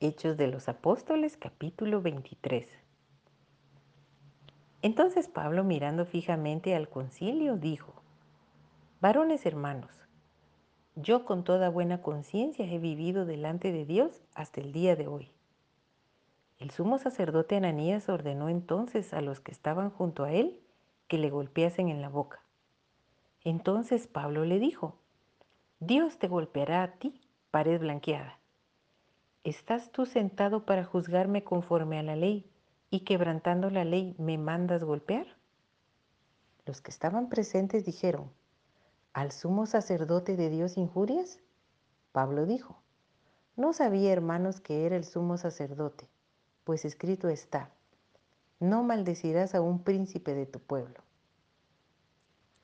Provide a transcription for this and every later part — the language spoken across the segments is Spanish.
Hechos de los Apóstoles capítulo 23. Entonces Pablo mirando fijamente al concilio dijo, Varones hermanos, yo con toda buena conciencia he vivido delante de Dios hasta el día de hoy. El sumo sacerdote Ananías ordenó entonces a los que estaban junto a él que le golpeasen en la boca. Entonces Pablo le dijo, Dios te golpeará a ti, pared blanqueada. ¿Estás tú sentado para juzgarme conforme a la ley y quebrantando la ley me mandas golpear? Los que estaban presentes dijeron, ¿al sumo sacerdote de Dios injurias? Pablo dijo, no sabía, hermanos, que era el sumo sacerdote, pues escrito está, no maldecirás a un príncipe de tu pueblo.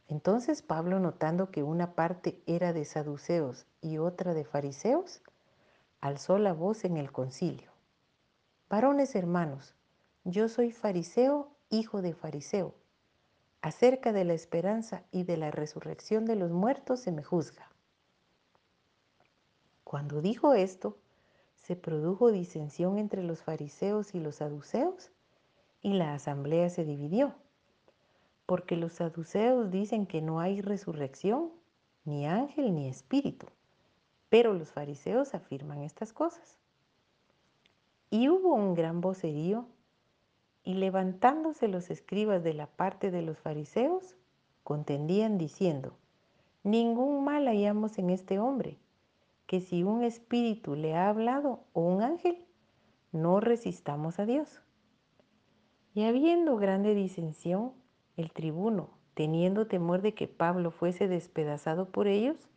Entonces Pablo, notando que una parte era de saduceos y otra de fariseos, alzó la voz en el concilio. Varones hermanos, yo soy fariseo, hijo de fariseo. Acerca de la esperanza y de la resurrección de los muertos se me juzga. Cuando dijo esto, se produjo disensión entre los fariseos y los saduceos, y la asamblea se dividió, porque los saduceos dicen que no hay resurrección, ni ángel, ni espíritu pero los fariseos afirman estas cosas. Y hubo un gran vocerío, y levantándose los escribas de la parte de los fariseos, contendían diciendo, ningún mal hallamos en este hombre, que si un espíritu le ha hablado o un ángel, no resistamos a Dios. Y habiendo grande disensión, el tribuno, teniendo temor de que Pablo fuese despedazado por ellos,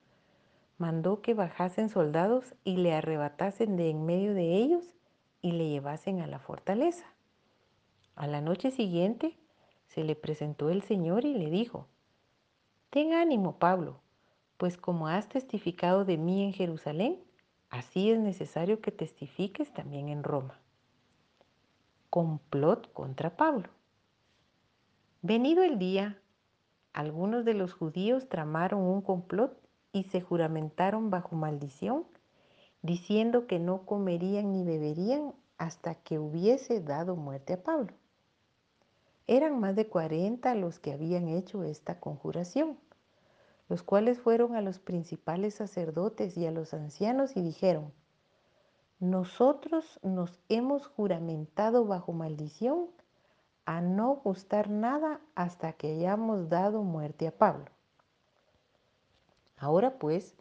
mandó que bajasen soldados y le arrebatasen de en medio de ellos y le llevasen a la fortaleza. A la noche siguiente se le presentó el Señor y le dijo, Ten ánimo, Pablo, pues como has testificado de mí en Jerusalén, así es necesario que testifiques también en Roma. Complot contra Pablo. Venido el día, algunos de los judíos tramaron un complot y se juramentaron bajo maldición, diciendo que no comerían ni beberían hasta que hubiese dado muerte a Pablo. Eran más de cuarenta los que habían hecho esta conjuración, los cuales fueron a los principales sacerdotes y a los ancianos y dijeron, nosotros nos hemos juramentado bajo maldición a no gustar nada hasta que hayamos dado muerte a Pablo. Ahora pues,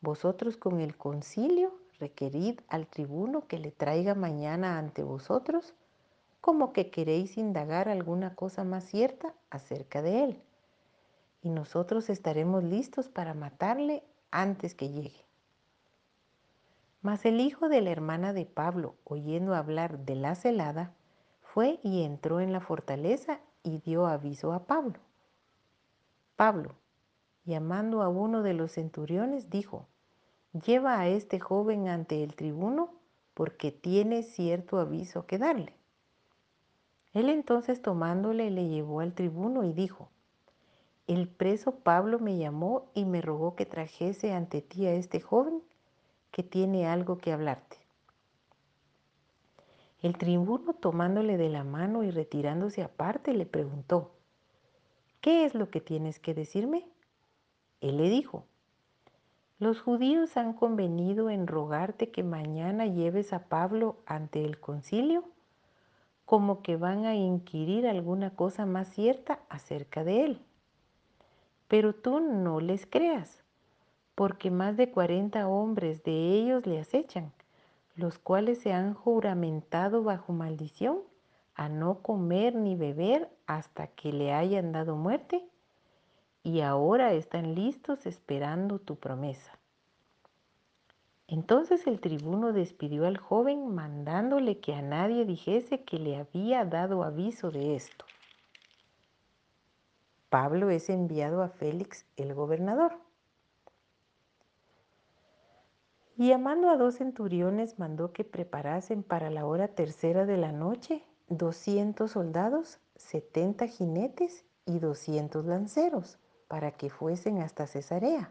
vosotros con el concilio requerid al tribuno que le traiga mañana ante vosotros, como que queréis indagar alguna cosa más cierta acerca de él. Y nosotros estaremos listos para matarle antes que llegue. Mas el hijo de la hermana de Pablo, oyendo hablar de la celada, fue y entró en la fortaleza y dio aviso a Pablo. Pablo, llamando a uno de los centuriones, dijo, lleva a este joven ante el tribuno porque tiene cierto aviso que darle. Él entonces tomándole le llevó al tribuno y dijo, el preso Pablo me llamó y me rogó que trajese ante ti a este joven que tiene algo que hablarte. El tribuno tomándole de la mano y retirándose aparte le preguntó, ¿qué es lo que tienes que decirme? Él le dijo, los judíos han convenido en rogarte que mañana lleves a Pablo ante el concilio, como que van a inquirir alguna cosa más cierta acerca de él. Pero tú no les creas, porque más de cuarenta hombres de ellos le acechan, los cuales se han juramentado bajo maldición a no comer ni beber hasta que le hayan dado muerte y ahora están listos esperando tu promesa. Entonces el tribuno despidió al joven mandándole que a nadie dijese que le había dado aviso de esto. Pablo es enviado a Félix el gobernador. Y llamando a dos centuriones mandó que preparasen para la hora tercera de la noche doscientos soldados, setenta jinetes y doscientos lanceros para que fuesen hasta Cesarea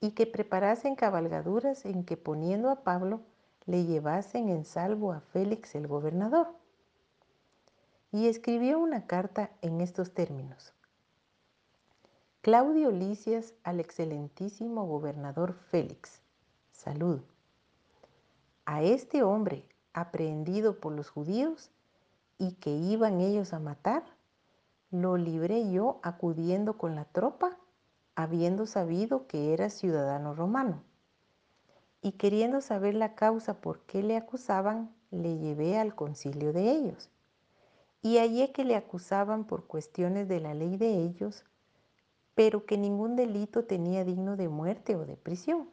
y que preparasen cabalgaduras en que poniendo a Pablo le llevasen en salvo a Félix el gobernador. Y escribió una carta en estos términos. Claudio Licias al excelentísimo gobernador Félix. Salud. A este hombre, aprehendido por los judíos y que iban ellos a matar, lo libré yo acudiendo con la tropa, habiendo sabido que era ciudadano romano. Y queriendo saber la causa por qué le acusaban, le llevé al concilio de ellos. Y hallé que le acusaban por cuestiones de la ley de ellos, pero que ningún delito tenía digno de muerte o de prisión.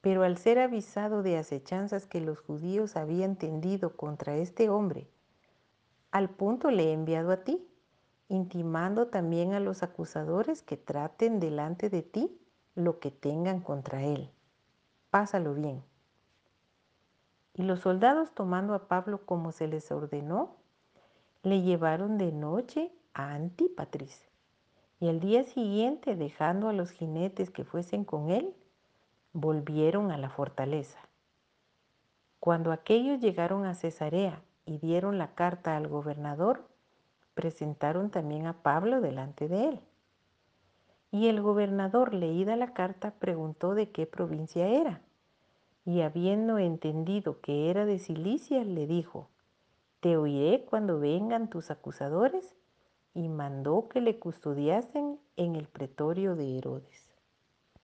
Pero al ser avisado de acechanzas que los judíos habían tendido contra este hombre, al punto le he enviado a ti, intimando también a los acusadores que traten delante de ti lo que tengan contra él. Pásalo bien. Y los soldados tomando a Pablo como se les ordenó, le llevaron de noche a Antípatris. Y al día siguiente, dejando a los jinetes que fuesen con él, volvieron a la fortaleza. Cuando aquellos llegaron a Cesarea y dieron la carta al gobernador, presentaron también a Pablo delante de él. Y el gobernador, leída la carta, preguntó de qué provincia era. Y habiendo entendido que era de Cilicia, le dijo, Te oiré cuando vengan tus acusadores, y mandó que le custodiasen en el pretorio de Herodes.